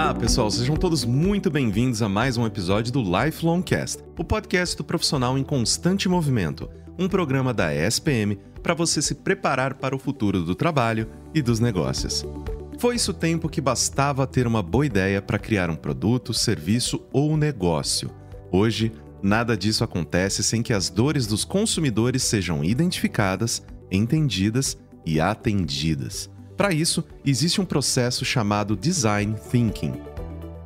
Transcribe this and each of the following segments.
Olá, pessoal, sejam todos muito bem-vindos a mais um episódio do Lifelong Cast, o podcast do profissional em constante movimento, um programa da ESPM para você se preparar para o futuro do trabalho e dos negócios. Foi isso o tempo que bastava ter uma boa ideia para criar um produto, serviço ou negócio. Hoje, nada disso acontece sem que as dores dos consumidores sejam identificadas, entendidas e atendidas. Para isso, existe um processo chamado Design Thinking.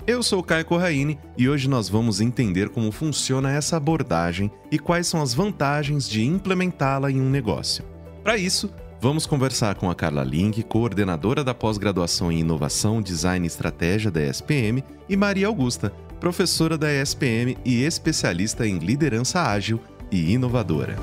Eu sou Caio Corraine e hoje nós vamos entender como funciona essa abordagem e quais são as vantagens de implementá-la em um negócio. Para isso, vamos conversar com a Carla Link, coordenadora da pós-graduação em Inovação, Design e Estratégia da ESPM, e Maria Augusta, professora da ESPM e especialista em liderança ágil e inovadora.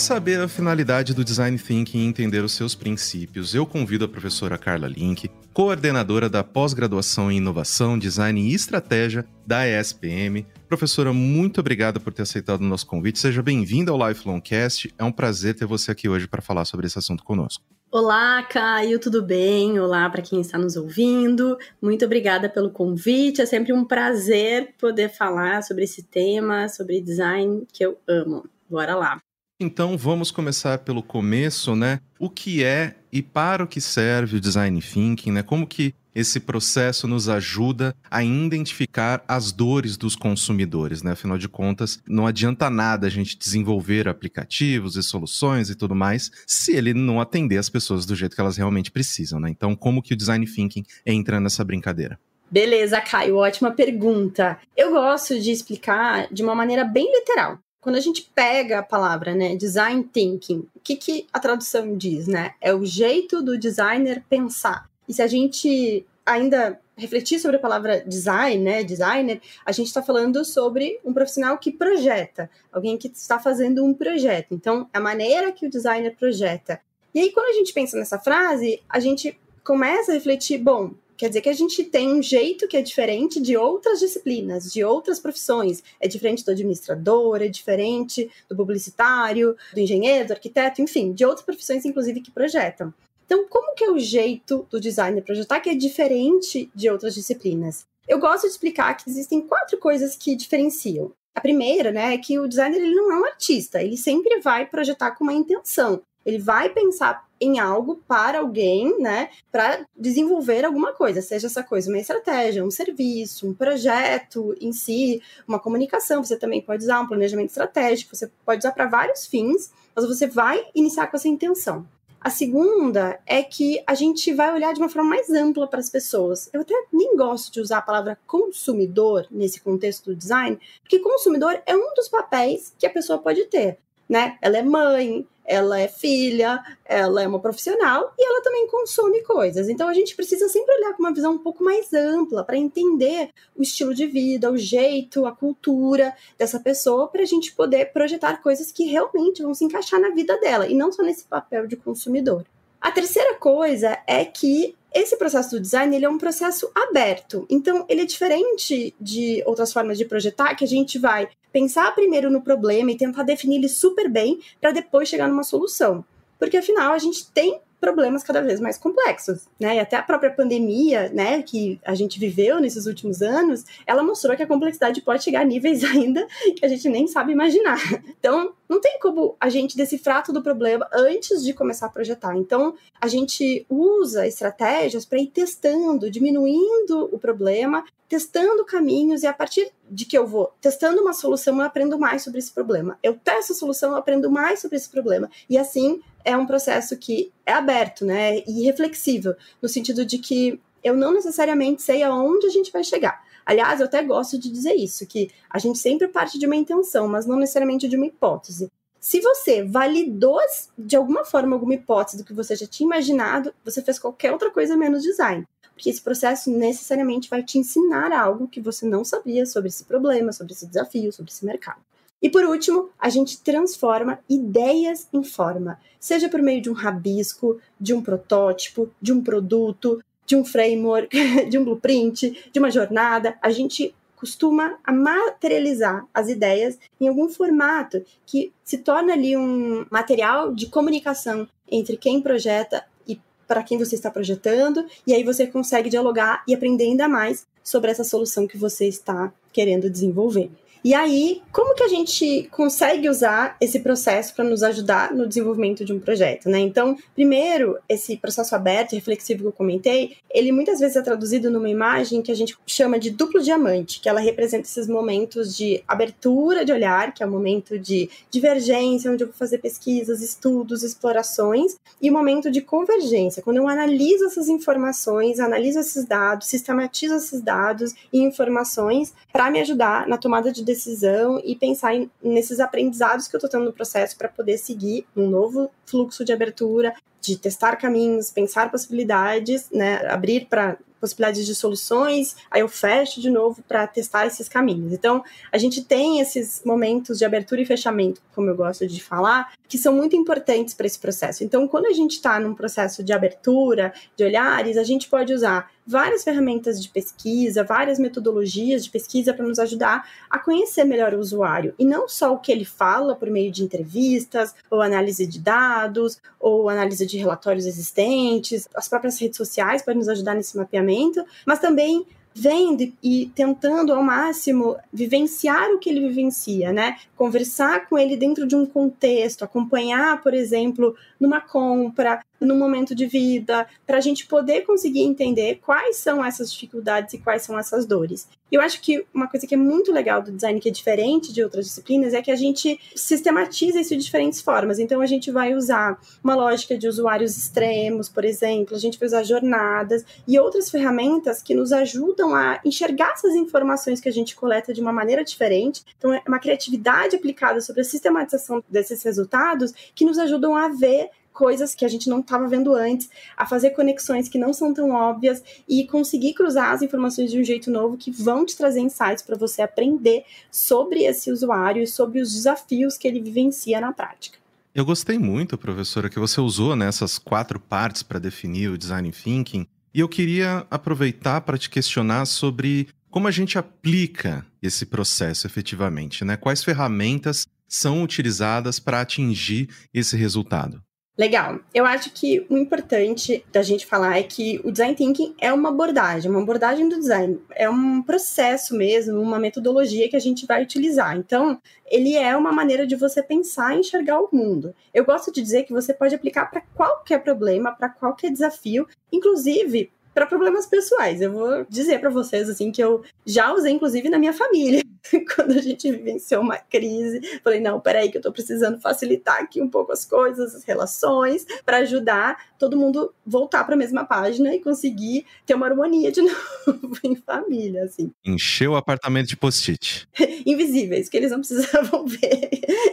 Saber a finalidade do Design Thinking e entender os seus princípios, eu convido a professora Carla Link, coordenadora da pós-graduação em Inovação, Design e Estratégia da ESPM. Professora, muito obrigada por ter aceitado o nosso convite. Seja bem-vinda ao Lifelong Cast. É um prazer ter você aqui hoje para falar sobre esse assunto conosco. Olá, Caio, tudo bem? Olá para quem está nos ouvindo. Muito obrigada pelo convite. É sempre um prazer poder falar sobre esse tema, sobre design que eu amo. Bora lá. Então vamos começar pelo começo, né? O que é e para o que serve o design thinking, né? Como que esse processo nos ajuda a identificar as dores dos consumidores, né? Afinal de contas, não adianta nada a gente desenvolver aplicativos e soluções e tudo mais se ele não atender as pessoas do jeito que elas realmente precisam, né? Então, como que o design thinking entra nessa brincadeira? Beleza, Caio, ótima pergunta. Eu gosto de explicar de uma maneira bem literal quando a gente pega a palavra, né, design thinking, o que, que a tradução diz, né? É o jeito do designer pensar. E se a gente ainda refletir sobre a palavra design, né, designer, a gente está falando sobre um profissional que projeta, alguém que está fazendo um projeto. Então, é a maneira que o designer projeta. E aí, quando a gente pensa nessa frase, a gente começa a refletir, bom, Quer dizer que a gente tem um jeito que é diferente de outras disciplinas, de outras profissões. É diferente do administrador, é diferente do publicitário, do engenheiro, do arquiteto, enfim, de outras profissões, inclusive, que projetam. Então, como que é o jeito do designer projetar que é diferente de outras disciplinas? Eu gosto de explicar que existem quatro coisas que diferenciam. A primeira, né, é que o designer ele não é um artista, ele sempre vai projetar com uma intenção. Ele vai pensar em algo para alguém, né, para desenvolver alguma coisa, seja essa coisa uma estratégia, um serviço, um projeto em si, uma comunicação. Você também pode usar um planejamento estratégico, você pode usar para vários fins, mas você vai iniciar com essa intenção. A segunda é que a gente vai olhar de uma forma mais ampla para as pessoas. Eu até nem gosto de usar a palavra consumidor nesse contexto do design, porque consumidor é um dos papéis que a pessoa pode ter. Né? Ela é mãe, ela é filha, ela é uma profissional e ela também consome coisas. Então a gente precisa sempre olhar com uma visão um pouco mais ampla para entender o estilo de vida, o jeito, a cultura dessa pessoa, para a gente poder projetar coisas que realmente vão se encaixar na vida dela e não só nesse papel de consumidor. A terceira coisa é que esse processo do design ele é um processo aberto. Então, ele é diferente de outras formas de projetar, que a gente vai pensar primeiro no problema e tentar definir ele super bem para depois chegar numa solução. Porque afinal, a gente tem problemas cada vez mais complexos, né? E até a própria pandemia, né, que a gente viveu nesses últimos anos, ela mostrou que a complexidade pode chegar a níveis ainda que a gente nem sabe imaginar. Então, não tem como a gente decifrar todo o problema antes de começar a projetar. Então, a gente usa estratégias para ir testando, diminuindo o problema, testando caminhos e a partir de que eu vou testando uma solução, eu aprendo mais sobre esse problema. Eu testo a solução, eu aprendo mais sobre esse problema. E assim, é um processo que é aberto, né, e reflexível, no sentido de que eu não necessariamente sei aonde a gente vai chegar. Aliás, eu até gosto de dizer isso, que a gente sempre parte de uma intenção, mas não necessariamente de uma hipótese. Se você validou de alguma forma alguma hipótese do que você já tinha imaginado, você fez qualquer outra coisa menos design. Porque esse processo necessariamente vai te ensinar algo que você não sabia sobre esse problema, sobre esse desafio, sobre esse mercado. E por último, a gente transforma ideias em forma, seja por meio de um rabisco, de um protótipo, de um produto, de um framework, de um blueprint, de uma jornada. A gente costuma materializar as ideias em algum formato que se torna ali um material de comunicação entre quem projeta e para quem você está projetando, e aí você consegue dialogar e aprender ainda mais sobre essa solução que você está querendo desenvolver. E aí, como que a gente consegue usar esse processo para nos ajudar no desenvolvimento de um projeto, né? Então, primeiro, esse processo aberto e reflexivo que eu comentei, ele muitas vezes é traduzido numa imagem que a gente chama de duplo diamante, que ela representa esses momentos de abertura de olhar, que é o momento de divergência, onde eu vou fazer pesquisas, estudos, explorações, e o momento de convergência, quando eu analiso essas informações, analiso esses dados, sistematizo esses dados e informações para me ajudar na tomada de decisão e pensar em, nesses aprendizados que eu estou tendo no processo para poder seguir um novo fluxo de abertura, de testar caminhos, pensar possibilidades, né, abrir para possibilidades de soluções, aí eu fecho de novo para testar esses caminhos. Então, a gente tem esses momentos de abertura e fechamento, como eu gosto de falar, que são muito importantes para esse processo. Então, quando a gente está num processo de abertura de olhares, a gente pode usar várias ferramentas de pesquisa, várias metodologias de pesquisa para nos ajudar a conhecer melhor o usuário. E não só o que ele fala por meio de entrevistas, ou análise de dados, ou análise de relatórios existentes, as próprias redes sociais podem nos ajudar nesse mapeamento, mas também vendo e tentando ao máximo vivenciar o que ele vivencia, né? Conversar com ele dentro de um contexto, acompanhar, por exemplo, numa compra, num momento de vida, para a gente poder conseguir entender quais são essas dificuldades e quais são essas dores. Eu acho que uma coisa que é muito legal do design, que é diferente de outras disciplinas, é que a gente sistematiza isso de diferentes formas. Então, a gente vai usar uma lógica de usuários extremos, por exemplo, a gente vai usar jornadas e outras ferramentas que nos ajudam a enxergar essas informações que a gente coleta de uma maneira diferente. Então, é uma criatividade aplicada sobre a sistematização desses resultados que nos ajudam a ver coisas que a gente não estava vendo antes, a fazer conexões que não são tão óbvias e conseguir cruzar as informações de um jeito novo que vão te trazer insights para você aprender sobre esse usuário e sobre os desafios que ele vivencia na prática. Eu gostei muito, professora, que você usou nessas quatro partes para definir o design thinking. E eu queria aproveitar para te questionar sobre como a gente aplica esse processo efetivamente, né? Quais ferramentas são utilizadas para atingir esse resultado? Legal. Eu acho que o importante da gente falar é que o design thinking é uma abordagem, uma abordagem do design, é um processo mesmo, uma metodologia que a gente vai utilizar. Então, ele é uma maneira de você pensar e enxergar o mundo. Eu gosto de dizer que você pode aplicar para qualquer problema, para qualquer desafio, inclusive para problemas pessoais. Eu vou dizer para vocês assim que eu já usei inclusive na minha família. Quando a gente vivenciou uma crise, falei: "Não, peraí que eu tô precisando facilitar aqui um pouco as coisas, as relações, para ajudar todo mundo voltar para a mesma página e conseguir ter uma harmonia de novo em família, assim. Encheu o apartamento de post-it. Invisíveis, que eles não precisavam ver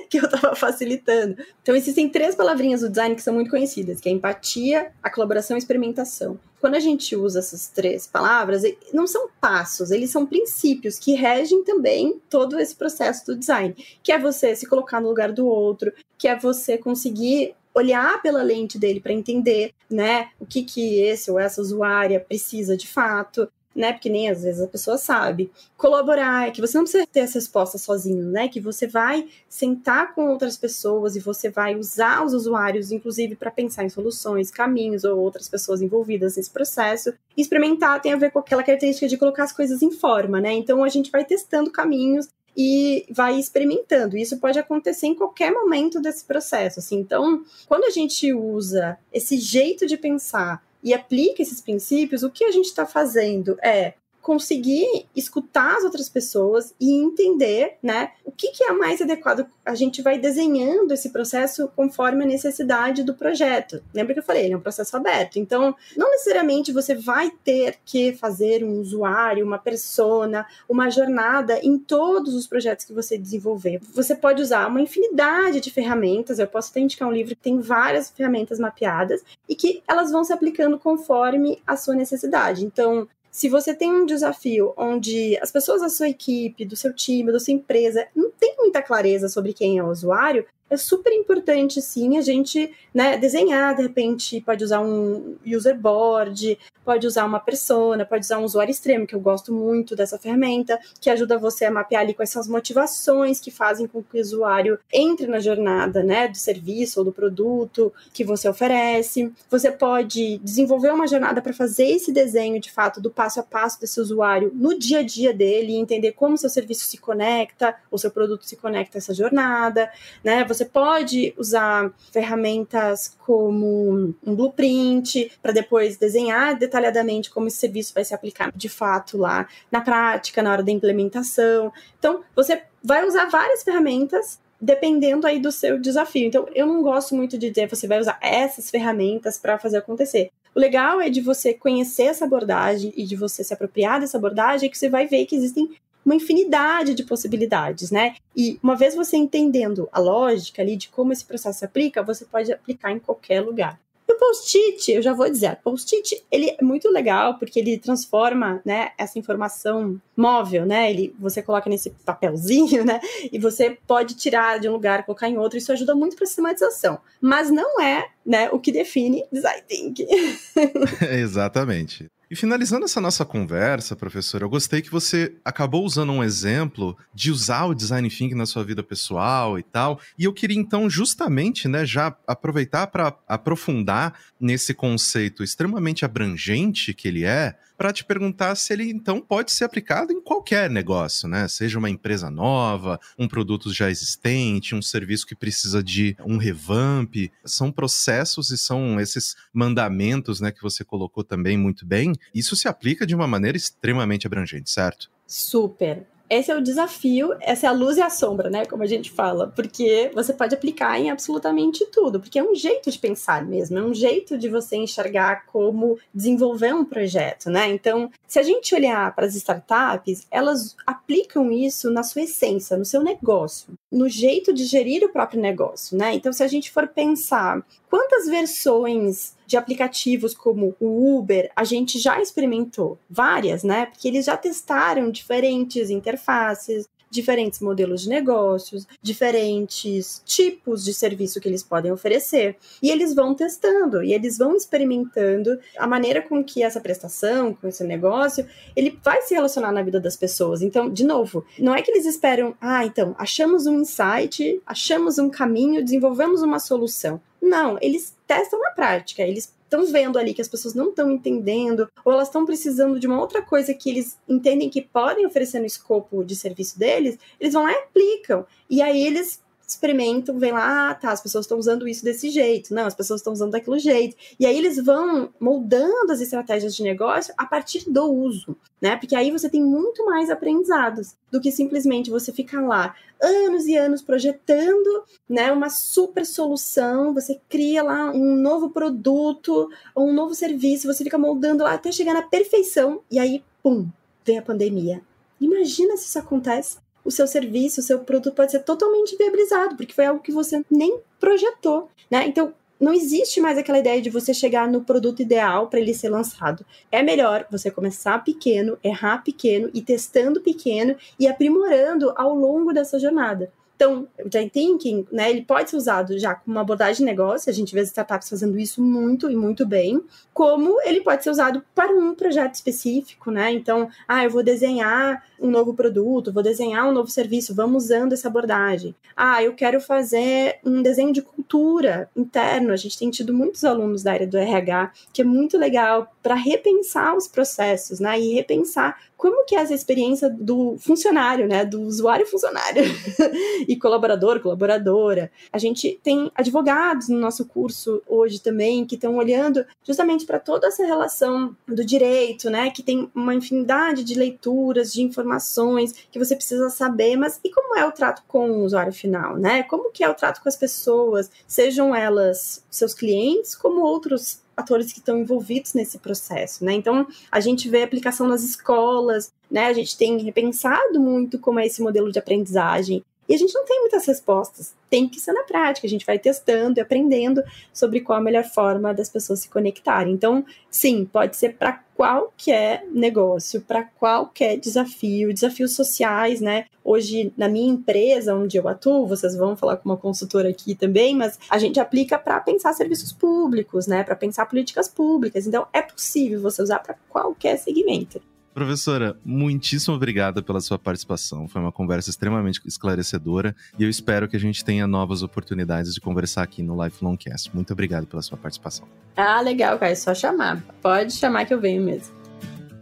que eu tava facilitando. Então existem três palavrinhas do design que são muito conhecidas, que é empatia, a colaboração e experimentação quando a gente usa essas três palavras, não são passos, eles são princípios que regem também todo esse processo do design, que é você se colocar no lugar do outro, que é você conseguir olhar pela lente dele para entender, né, o que que esse ou essa usuária precisa de fato, né? Porque nem às vezes a pessoa sabe. Colaborar, é que você não precisa ter essa resposta sozinho, né? Que você vai sentar com outras pessoas e você vai usar os usuários, inclusive, para pensar em soluções, caminhos ou outras pessoas envolvidas nesse processo. Experimentar tem a ver com aquela característica de colocar as coisas em forma, né? Então a gente vai testando caminhos e vai experimentando. Isso pode acontecer em qualquer momento desse processo. Assim. Então, quando a gente usa esse jeito de pensar e aplica esses princípios, o que a gente está fazendo? É conseguir escutar as outras pessoas e entender, né, o que, que é mais adequado. A gente vai desenhando esse processo conforme a necessidade do projeto. Lembra que eu falei, ele é um processo aberto. Então, não necessariamente você vai ter que fazer um usuário, uma persona, uma jornada em todos os projetos que você desenvolver. Você pode usar uma infinidade de ferramentas. Eu posso até indicar um livro que tem várias ferramentas mapeadas e que elas vão se aplicando conforme a sua necessidade. Então, se você tem um desafio onde as pessoas da sua equipe, do seu time, da sua empresa, não tem muita clareza sobre quem é o usuário, é super importante, sim, a gente né, desenhar, de repente, pode usar um user board, pode usar uma persona, pode usar um usuário extremo, que eu gosto muito dessa ferramenta, que ajuda você a mapear ali quais são as motivações que fazem com que o usuário entre na jornada, né, do serviço ou do produto que você oferece. Você pode desenvolver uma jornada para fazer esse desenho, de fato, do passo a passo desse usuário no dia a dia dele, entender como seu serviço se conecta, ou seu produto se conecta a essa jornada, né? Você pode usar ferramentas como um blueprint para depois desenhar detalhadamente como esse serviço vai se aplicar de fato lá na prática, na hora da implementação. Então, você vai usar várias ferramentas dependendo aí do seu desafio. Então, eu não gosto muito de dizer você vai usar essas ferramentas para fazer acontecer. O legal é de você conhecer essa abordagem e de você se apropriar dessa abordagem que você vai ver que existem uma infinidade de possibilidades, né? E uma vez você entendendo a lógica ali de como esse processo se aplica, você pode aplicar em qualquer lugar. E o post-it, eu já vou dizer, post-it, ele é muito legal porque ele transforma, né, essa informação móvel, né? Ele você coloca nesse papelzinho, né? E você pode tirar de um lugar, colocar em outro, isso ajuda muito para a sistematização. Mas não é, né, o que define design thinking. Exatamente. E finalizando essa nossa conversa, professor, eu gostei que você acabou usando um exemplo de usar o design thinking na sua vida pessoal e tal. E eu queria então justamente, né, já aproveitar para aprofundar nesse conceito extremamente abrangente que ele é, para te perguntar se ele então pode ser aplicado em qualquer negócio, né? Seja uma empresa nova, um produto já existente, um serviço que precisa de um revamp. São processos e são esses mandamentos, né, que você colocou também muito bem. Isso se aplica de uma maneira extremamente abrangente, certo? Super esse é o desafio, essa é a luz e a sombra, né? Como a gente fala, porque você pode aplicar em absolutamente tudo, porque é um jeito de pensar mesmo, é um jeito de você enxergar como desenvolver um projeto, né? Então, se a gente olhar para as startups, elas aplicam isso na sua essência, no seu negócio, no jeito de gerir o próprio negócio, né? Então, se a gente for pensar quantas versões de aplicativos como o Uber, a gente já experimentou várias, né? Porque eles já testaram diferentes interfaces, diferentes modelos de negócios, diferentes tipos de serviço que eles podem oferecer. E eles vão testando e eles vão experimentando a maneira com que essa prestação, com esse negócio, ele vai se relacionar na vida das pessoas. Então, de novo, não é que eles esperam, ah, então, achamos um insight, achamos um caminho, desenvolvemos uma solução. Não, eles testam na prática, eles estão vendo ali que as pessoas não estão entendendo, ou elas estão precisando de uma outra coisa que eles entendem que podem oferecer no escopo de serviço deles, eles vão lá e aplicam. E aí eles experimentam, vem lá, ah, tá, as pessoas estão usando isso desse jeito, não, as pessoas estão usando daquele jeito. E aí eles vão moldando as estratégias de negócio a partir do uso, né? Porque aí você tem muito mais aprendizados do que simplesmente você ficar lá anos e anos projetando, né, uma super solução, você cria lá um novo produto, um novo serviço, você fica moldando lá até chegar na perfeição e aí, pum, vem a pandemia. Imagina se isso acontece o seu serviço, o seu produto pode ser totalmente viabilizado, porque foi algo que você nem projetou, né? Então, não existe mais aquela ideia de você chegar no produto ideal para ele ser lançado. É melhor você começar pequeno, errar pequeno e testando pequeno e aprimorando ao longo dessa jornada. Então, o design thinking, né, ele pode ser usado já como uma abordagem de negócio, a gente vê as startups fazendo isso muito e muito bem, como ele pode ser usado para um projeto específico, né? Então, ah, eu vou desenhar um novo produto, vou desenhar um novo serviço, vamos usando essa abordagem. Ah, eu quero fazer um desenho de cultura interno. A gente tem tido muitos alunos da área do RH, que é muito legal para repensar os processos, né? E repensar como que é essa experiência do funcionário, né? Do usuário funcionário e colaborador, colaboradora. A gente tem advogados no nosso curso hoje também que estão olhando justamente para toda essa relação do direito, né? Que tem uma infinidade de leituras, de informações que você precisa saber, mas e como é o trato com o usuário final, né? Como que é o trato com as pessoas, sejam elas seus clientes, como outros atores que estão envolvidos nesse processo, né? Então, a gente vê aplicação nas escolas, né? A gente tem repensado muito como é esse modelo de aprendizagem E a gente não tem muitas respostas. Tem que ser na prática. A gente vai testando e aprendendo sobre qual a melhor forma das pessoas se conectarem. Então, sim, pode ser para qualquer negócio, para qualquer desafio, desafios sociais, né? Hoje, na minha empresa, onde eu atuo, vocês vão falar com uma consultora aqui também, mas a gente aplica para pensar serviços públicos, né? Para pensar políticas públicas. Então, é possível você usar para qualquer segmento. Professora, muitíssimo obrigada pela sua participação. Foi uma conversa extremamente esclarecedora e eu espero que a gente tenha novas oportunidades de conversar aqui no Lifelong Cast. Muito obrigado pela sua participação. Ah, legal, cara. É só chamar. Pode chamar que eu venho mesmo.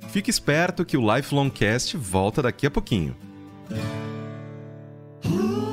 Fique esperto que o Lifelong Cast volta daqui a pouquinho.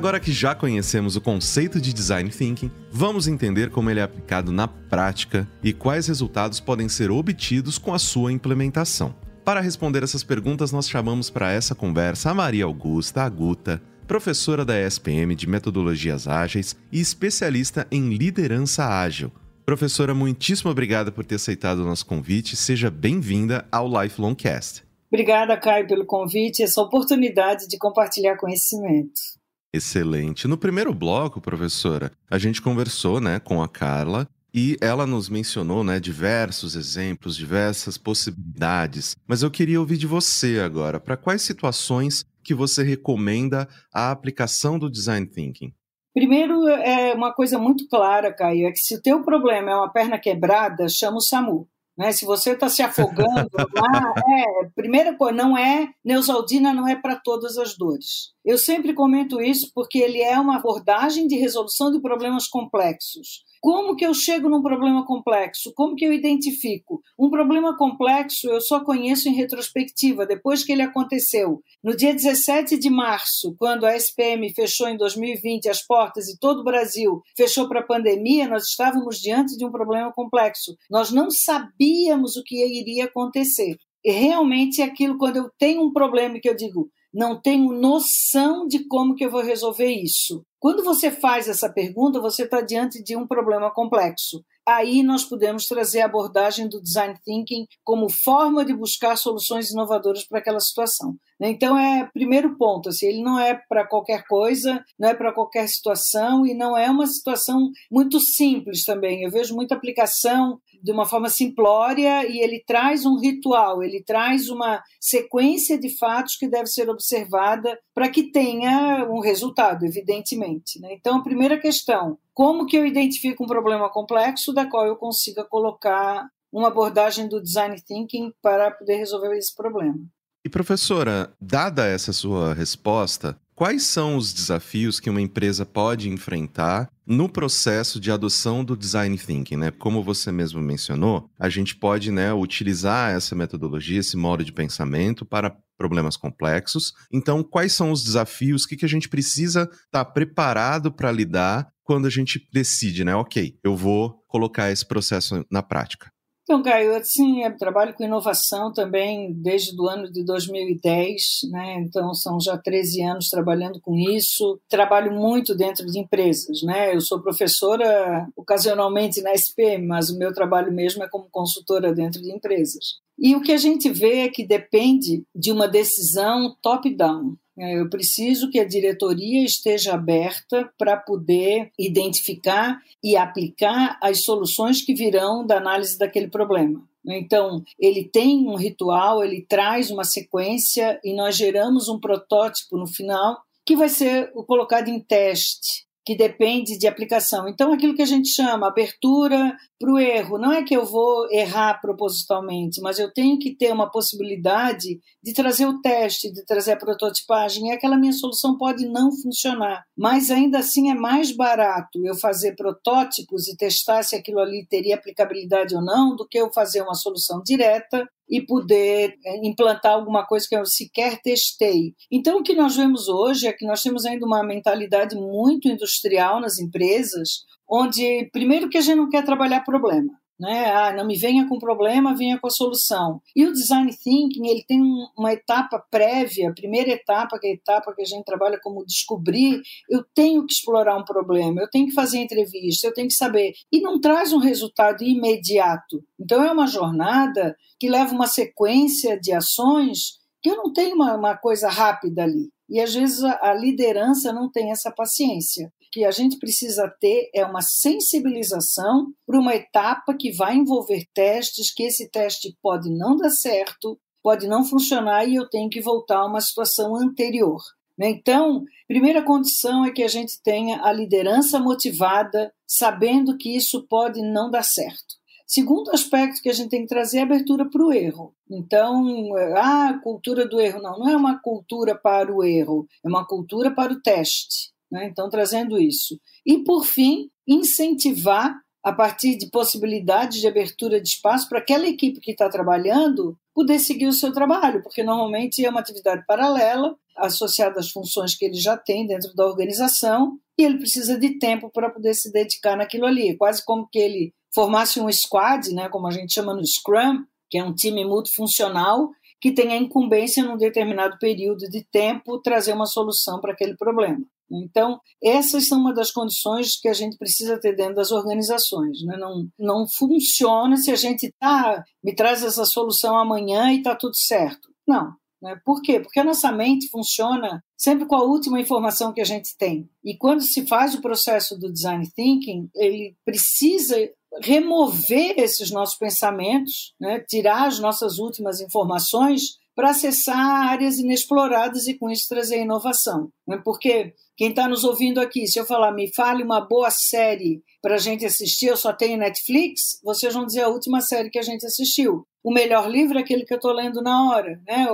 Agora que já conhecemos o conceito de design thinking, vamos entender como ele é aplicado na prática e quais resultados podem ser obtidos com a sua implementação. Para responder essas perguntas, nós chamamos para essa conversa a Maria Augusta Aguta, professora da ESPM de Metodologias Ágeis e especialista em liderança ágil. Professora, muitíssimo obrigada por ter aceitado o nosso convite. Seja bem-vinda ao Lifelong Cast. Obrigada, Caio, pelo convite e essa oportunidade de compartilhar conhecimento. Excelente. No primeiro bloco, professora, a gente conversou, né, com a Carla e ela nos mencionou, né, diversos exemplos, diversas possibilidades. Mas eu queria ouvir de você agora, para quais situações que você recomenda a aplicação do design thinking? Primeiro, é uma coisa muito clara, Caio, é que se o teu problema é uma perna quebrada, chama o SAMU. Né? Se você está se afogando lá, é, primeira coisa, não é, Neusaldina não é para todas as dores. Eu sempre comento isso porque ele é uma abordagem de resolução de problemas complexos. Como que eu chego num problema complexo? Como que eu identifico? Um problema complexo eu só conheço em retrospectiva, depois que ele aconteceu. No dia 17 de março, quando a SPM fechou em 2020 as portas e todo o Brasil fechou para a pandemia, nós estávamos diante de um problema complexo. Nós não sabíamos o que iria acontecer. E realmente é aquilo, quando eu tenho um problema que eu digo, não tenho noção de como que eu vou resolver isso. Quando você faz essa pergunta, você está diante de um problema complexo. Aí nós podemos trazer a abordagem do design thinking como forma de buscar soluções inovadoras para aquela situação. Então é primeiro ponto, assim, ele não é para qualquer coisa, não é para qualquer situação e não é uma situação muito simples também. Eu vejo muita aplicação de uma forma simplória e ele traz um ritual, ele traz uma sequência de fatos que deve ser observada para que tenha um resultado, evidentemente. Né? Então, a primeira questão, como que eu identifico um problema complexo da qual eu consiga colocar uma abordagem do design thinking para poder resolver esse problema? E professora, dada essa sua resposta, quais são os desafios que uma empresa pode enfrentar no processo de adoção do design thinking, né? Como você mesmo mencionou, a gente pode, né, utilizar essa metodologia, esse modo de pensamento para problemas complexos. Então, quais são os desafios? O que, que a gente precisa estar tá preparado para lidar quando a gente decide, né? Ok, eu vou colocar esse processo na prática. Então, Caio, assim, eu trabalho com inovação também desde o ano de 2010, né? Então, são já 13 anos trabalhando com isso. Trabalho muito dentro de empresas, né? Eu sou professora ocasionalmente na SPM, mas o meu trabalho mesmo é como consultora dentro de empresas. E o que a gente vê é que depende de uma decisão top-down. É, eu preciso que a diretoria esteja aberta para poder identificar e aplicar as soluções que virão da análise daquele problema. Então, ele tem um ritual, ele traz uma sequência e nós geramos um protótipo no final que vai ser colocado em teste que depende de aplicação. Então, aquilo que a gente chama abertura para o erro, não é que eu vou errar propositalmente, mas eu tenho que ter uma possibilidade de trazer o teste, de trazer a prototipagem, e aquela minha solução pode não funcionar. Mas ainda assim é mais barato eu fazer protótipos e testar se aquilo ali teria aplicabilidade ou não, do que eu fazer uma solução direta e poder é, implantar alguma coisa que eu sequer testei. Então, o que nós vemos hoje é que nós temos ainda uma mentalidade muito industrial nas empresas, onde, primeiro, que a gente não quer trabalhar problema né? Ah, não me venha com problema, venha com a solução. E o design thinking, ele tem uma etapa prévia, a primeira etapa, que é a etapa que a gente trabalha como descobrir, eu tenho que explorar um problema, eu tenho que fazer entrevista, eu tenho que saber. E não traz um resultado imediato. Então é uma jornada que leva uma sequência de ações que eu não tenho uma, uma coisa rápida ali. E às vezes a, a liderança não tem essa paciência que a gente precisa ter é uma sensibilização para uma etapa que vai envolver testes, que esse teste pode não dar certo, pode não funcionar e eu tenho que voltar a uma situação anterior. Né? Então, primeira condição é que a gente tenha a liderança motivada, sabendo que isso pode não dar certo. Segundo aspecto que a gente tem que trazer é a abertura para o erro. Então, ah, cultura do erro. Não, não é uma cultura para o erro, é uma cultura para o teste. Né? Então, trazendo isso. E, por fim, incentivar, a partir de possibilidades de abertura de espaço, para aquela equipe que está trabalhando poder seguir o seu trabalho, porque normalmente é uma atividade paralela, associada às funções que ele já tem dentro da organização, e ele precisa de tempo para poder se dedicar naquilo ali. É quase como que ele formasse um squad, né, como a gente chama no Scrum, que é um time multifuncional, que tem a incumbência, num determinado período de tempo, trazer uma solução para aquele problema. Então, essas são uma das condições que a gente precisa ter dentro das organizações. Né? Não, não funciona se a gente tá, me traz essa solução amanhã e está tudo certo. Não. Né? Por quê? Porque a nossa mente funciona sempre com a última informação que a gente tem. E quando se faz o processo do design thinking, ele precisa remover esses nossos pensamentos, né? tirar as nossas últimas informações para acessar áreas inexploradas e com isso trazer inovação. Né? Porque quem está nos ouvindo aqui, se eu falar, me fale uma boa série para a gente assistir, eu só tenho Netflix, vocês vão dizer a última série que a gente assistiu. O melhor livro é aquele que eu estou lendo na hora, né?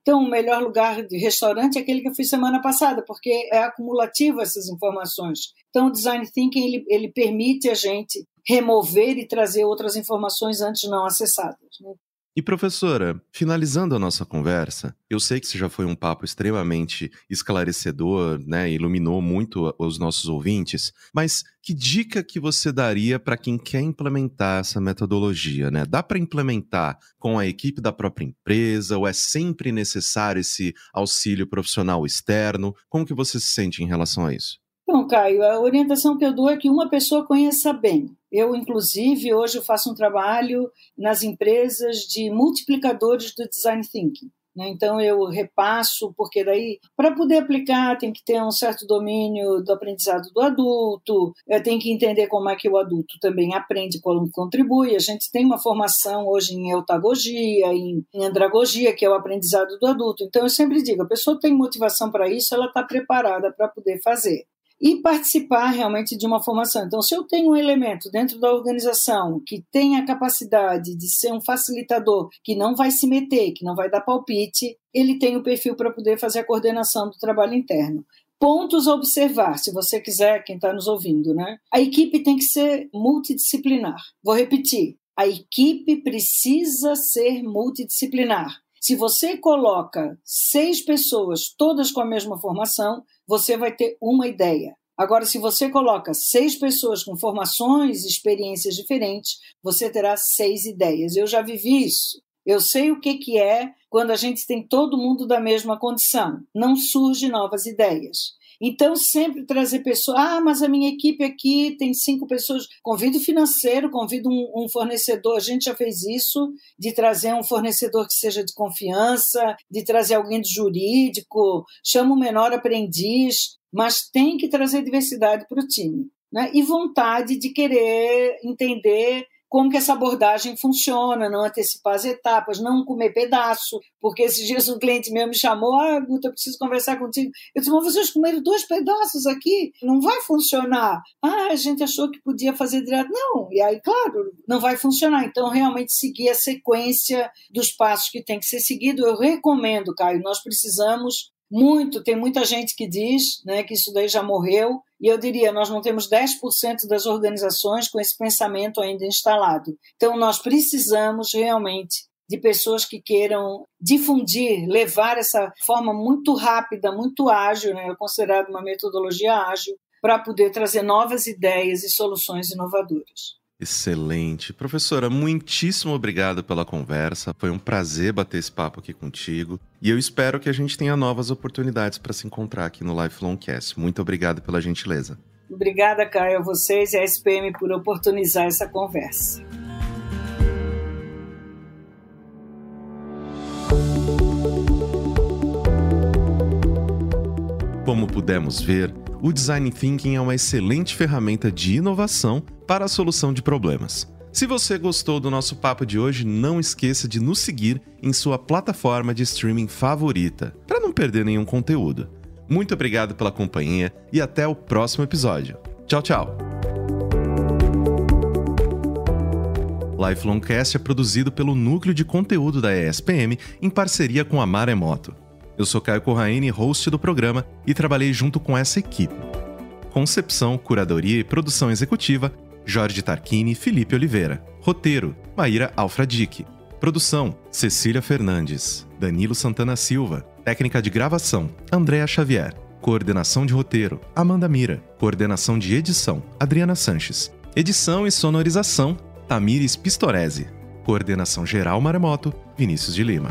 então, o melhor lugar de restaurante é aquele que eu fui semana passada, porque é acumulativo essas informações. Então, o design thinking ele, ele permite a gente remover e trazer outras informações antes não acessadas. Né? E professora, finalizando a nossa conversa, eu sei que isso já foi um papo extremamente esclarecedor, né, iluminou muito os nossos ouvintes, mas que dica que você daria para quem quer implementar essa metodologia, né? Dá para implementar com a equipe da própria empresa ou é sempre necessário esse auxílio profissional externo? Como que você se sente em relação a isso? Então, Caio, a orientação que eu dou é que uma pessoa conheça bem. Eu, inclusive, hoje faço um trabalho nas empresas de multiplicadores do design thinking. Né? Então, eu repasso, porque daí, para poder aplicar, tem que ter um certo domínio do aprendizado do adulto, tem que entender como é que o adulto também aprende, como contribui. A gente tem uma formação hoje em eutagogia, em andragogia, que é o aprendizado do adulto. Então, eu sempre digo: a pessoa tem motivação para isso, ela está preparada para poder fazer e participar realmente de uma formação. Então, se eu tenho um elemento dentro da organização que tem a capacidade de ser um facilitador, que não vai se meter, que não vai dar palpite, ele tem o perfil para poder fazer a coordenação do trabalho interno. Pontos a observar, se você quiser, quem está nos ouvindo, né? A equipe tem que ser multidisciplinar. Vou repetir: a equipe precisa ser multidisciplinar. Se você coloca seis pessoas, todas com a mesma formação, você vai ter uma ideia. Agora, se você coloca seis pessoas com formações e experiências diferentes, você terá seis ideias. Eu já vivi isso. Eu sei o que, que é quando a gente tem todo mundo da mesma condição. Não surgem novas ideias. Então, sempre trazer pessoas. Ah, mas a minha equipe aqui tem cinco pessoas. Convido financeiro, convido um, um, fornecedor. A gente já fez isso, de trazer um fornecedor que seja de confiança, de trazer alguém do jurídico, chama o menor aprendiz, mas tem que trazer diversidade para o time. Né? E vontade de querer entender como que essa abordagem funciona, não antecipar as etapas, não comer pedaço, porque esses dias um cliente meu me chamou, ah, Guta, eu preciso conversar contigo. Eu disse, mas vocês comeram dois pedaços aqui, não vai funcionar. Ah, a gente achou que podia fazer direto. Não, e aí, claro, não vai funcionar. Então, realmente seguir a sequência dos passos que tem que ser seguido, eu recomendo, Caio, nós precisamos muito, tem muita gente que diz né, que isso daí já morreu, e eu diria, nós não temos 10% das organizações com esse pensamento ainda instalado. Então, nós precisamos realmente de pessoas que queiram difundir, levar essa forma muito rápida, muito ágil, né, considerado uma metodologia ágil, para poder trazer novas ideias e soluções inovadoras. Excelente. Professora, muitíssimo obrigado pela conversa. Foi um prazer bater esse papo aqui contigo. E eu espero que a gente tenha novas oportunidades para se encontrar aqui no Lifelong Cast. Muito obrigado pela gentileza. Obrigada, Caio, a vocês e a SPM por oportunizar essa conversa. Como pudemos ver, o Design Thinking é uma excelente ferramenta de inovação para a solução de problemas. Se você gostou do nosso papo de hoje, não esqueça de nos seguir em sua plataforma de streaming favorita, para não perder nenhum conteúdo. Muito obrigado pela companhia e até o próximo episódio. Tchau, tchau! Lifelong Cast é produzido pelo Núcleo de Conteúdo da ESPM em parceria com a Maremoto. Eu sou Caio Corraine, host do programa, e trabalhei junto com essa equipe. Concepção, curadoria e produção executiva, Jorge Tarquini e Felipe Oliveira. Roteiro, Maíra Alfradique. Produção, Cecília Fernandes. Danilo Santana Silva. Técnica de gravação, Andréa Xavier. Coordenação de roteiro, Amanda Mira. Coordenação de edição, Adriana Sanches. Edição e sonorização, Tamires Pistorese. Coordenação geral Maremoto, Vinícius de Lima.